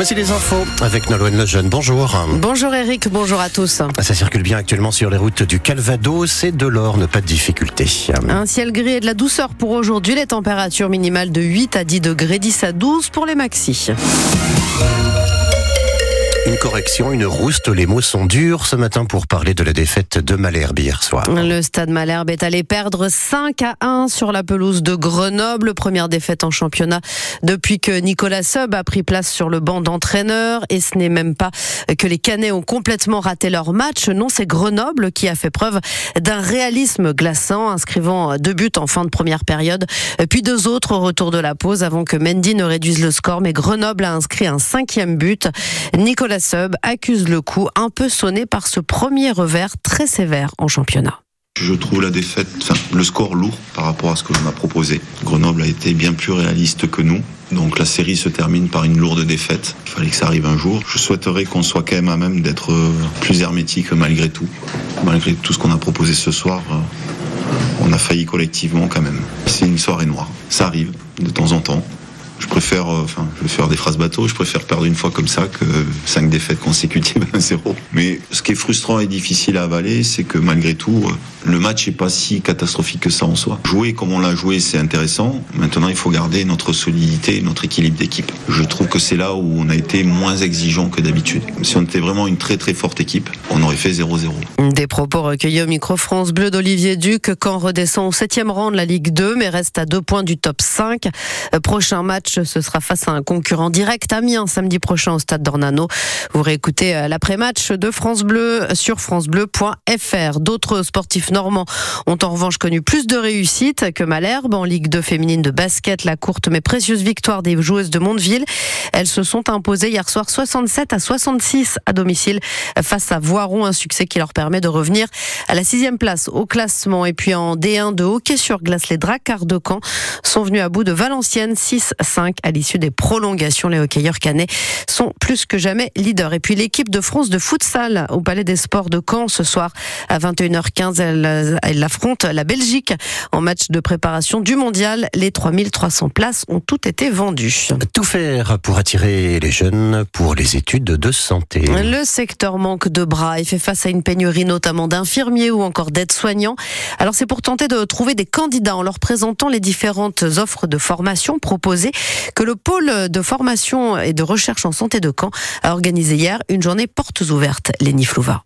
Voici les infos avec Nolwenn Lejeune. Bonjour. Bonjour Eric, bonjour à tous. Ça circule bien actuellement sur les routes du Calvados et de l'Orne, pas de difficulté. Un ciel gris et de la douceur pour aujourd'hui, les températures minimales de 8 à 10 degrés, 10 à 12 pour les maxis. Une correction, une rouste, les mots sont durs ce matin pour parler de la défaite de Malherbe hier soir. Le stade Malherbe est allé perdre 5 à 1 sur la pelouse de Grenoble, première défaite en championnat depuis que Nicolas Sub a pris place sur le banc d'entraîneur. Et ce n'est même pas que les Canets ont complètement raté leur match, non c'est Grenoble qui a fait preuve d'un réalisme glaçant, inscrivant deux buts en fin de première période, puis deux autres au retour de la pause avant que Mendy ne réduise le score, mais Grenoble a inscrit un cinquième but. Nicolas la Sub accuse le coup un peu sonné par ce premier revers très sévère en championnat. Je trouve la défaite, le score lourd par rapport à ce que l'on a proposé. Grenoble a été bien plus réaliste que nous. Donc la série se termine par une lourde défaite. Il fallait que ça arrive un jour. Je souhaiterais qu'on soit quand même à même d'être euh, plus hermétique malgré tout. Malgré tout ce qu'on a proposé ce soir, euh, on a failli collectivement quand même. C'est une soirée noire. Ça arrive de temps en temps je préfère, euh, enfin, je vais faire des phrases bateau, je préfère perdre une fois comme ça que cinq défaites consécutives à zéro. Mais ce qui est frustrant et difficile à avaler, c'est que malgré tout, le match n'est pas si catastrophique que ça en soi. Jouer comme on l'a joué, c'est intéressant. Maintenant, il faut garder notre solidité, notre équilibre d'équipe. Je trouve que c'est là où on a été moins exigeant que d'habitude. Si on était vraiment une très très forte équipe, on aurait fait 0-0. Des propos recueillis au micro France Bleu d'Olivier Duc quand redescend au septième rang de la Ligue 2, mais reste à deux points du top 5. Euh, prochain match ce sera face à un concurrent direct, Amiens, samedi prochain au stade d'Ornano. Vous réécoutez euh, l'après-match de France Bleu sur francebleu.fr. D'autres sportifs normands ont en revanche connu plus de réussite que Malherbe en Ligue 2 féminine de basket. La courte mais précieuse victoire des joueuses de Mondeville. Elles se sont imposées hier soir 67 à 66 à domicile face à Voiron, un succès qui leur permet de revenir à la sixième place au classement. Et puis en D1 de hockey sur glace, les Dracards de Caen sont venus à bout de Valenciennes 6-5 à l'issue des prolongations. Les hockeyeurs canets sont plus que jamais leaders. Et puis l'équipe de France de futsal au Palais des Sports de Caen ce soir à 21h15, elle, elle affronte la Belgique en match de préparation du mondial. Les 3300 places ont toutes été vendues. Tout faire pour attirer les jeunes pour les études de santé. Le secteur manque de bras et fait face à une pénurie notamment d'infirmiers ou encore d'aides-soignants. Alors c'est pour tenter de trouver des candidats en leur présentant les différentes offres de formation proposées que le pôle de formation et de recherche en santé de Caen a organisé hier une journée portes ouvertes. Léni Flouva.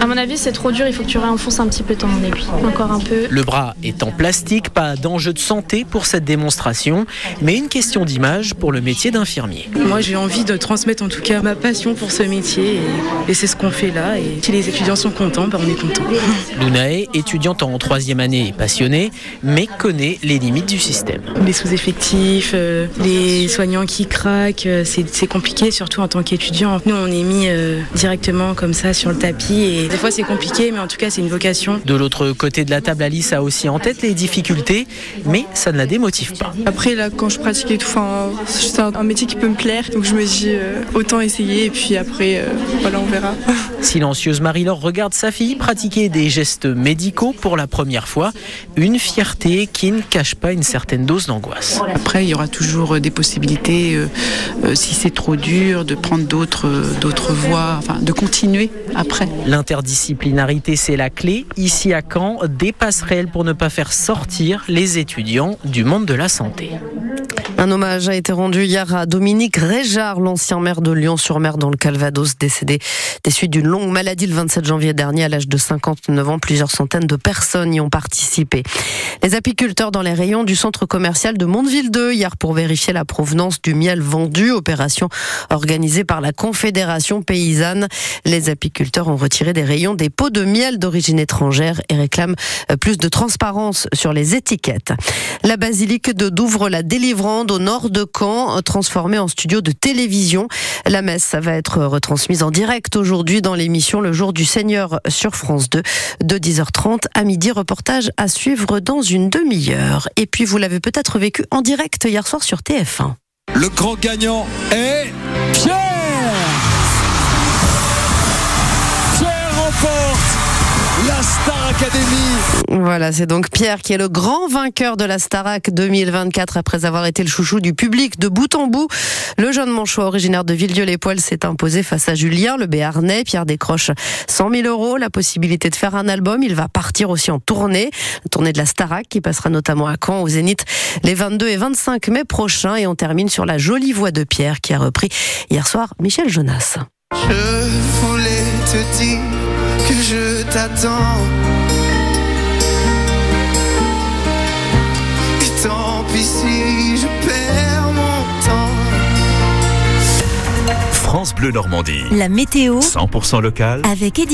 À mon avis, c'est trop dur, il faut que tu réenfonces un petit peu ton aiguille. Encore un peu. Le bras est en plastique, pas d'enjeu de santé pour cette démonstration, mais une question d'image pour le métier d'infirmier. Moi, j'ai envie de transmettre en tout cas ma passion pour ce métier et, c'est ce qu'on fait là. Et si les étudiants sont contents, ben on est contents. Lunae, étudiante en troisième année, passionnée, mais connaît les limites du système. Les sous-effectifs, euh, les soignants qui craquent, euh, c'est compliqué, surtout en tant qu'étudiant. Nous, on est mis euh, directement comme ça sur le tapis des fois c'est compliqué, mais en tout cas c'est une vocation. De l'autre côté de la table, Alice a aussi en tête les difficultés, mais ça ne la démotive pas. Après là, quand je pratique et tout, c'est un, métier qui peut me plaire, donc je me dis euh, autant essayer et puis après, euh, voilà, on verra. Silencieuse, Marie-Laure regarde sa fille pratiquer des gestes médicaux pour la première fois, une fierté qui ne cache pas une certaine dose d'angoisse. Après, il y aura toujours des possibilités, euh, si c'est trop dur, de prendre d'autres d'autres voies, enfin de continuer après. L'interdisciplinarité, c'est la clé. Ici à Caen, des passerelles pour ne pas faire sortir les étudiants du monde de la santé. Un hommage a été rendu hier à Dominique Réjard, l'ancien maire de Lyon-sur-Mer dans le Calvados, décédé des suites d'une longue maladie le 27 janvier dernier à l'âge de 59 ans. Plusieurs centaines de personnes y ont participé. Les apiculteurs dans les rayons du centre commercial de Mondeville 2 hier pour vérifier la provenance du miel vendu, opération organisée par la Confédération paysanne. Les apiculteurs ont retiré des rayons des pots de miel d'origine étrangère et réclament plus de transparence sur les étiquettes. La basilique de Douvres la délivrande au nord de Caen, transformée en studio de télévision. La messe va être retransmise en direct aujourd'hui dans l'émission Le jour du Seigneur sur France 2 de 10h30 à midi. Reportage à suivre dans une demi-heure. Et puis vous l'avez peut-être vécu en direct hier soir sur TF1. Le grand gagnant est Pierre la Star Academy. Voilà, c'est donc Pierre qui est le grand vainqueur de la Starac 2024 après avoir été le chouchou du public de bout en bout. Le jeune manchois originaire de Villedieu-les-Poils s'est imposé face à Julien, le Béarnais. Pierre décroche 100 000 euros, la possibilité de faire un album. Il va partir aussi en tournée, la tournée de la Starac qui passera notamment à Caen, au Zénith, les 22 et 25 mai prochains. Et on termine sur la jolie voix de Pierre qui a repris hier soir Michel Jonas. Je voulais te dire que je t'attends. Et tant pis si je perds mon temps. France Bleu Normandie. La météo 100% local. avec Eddie.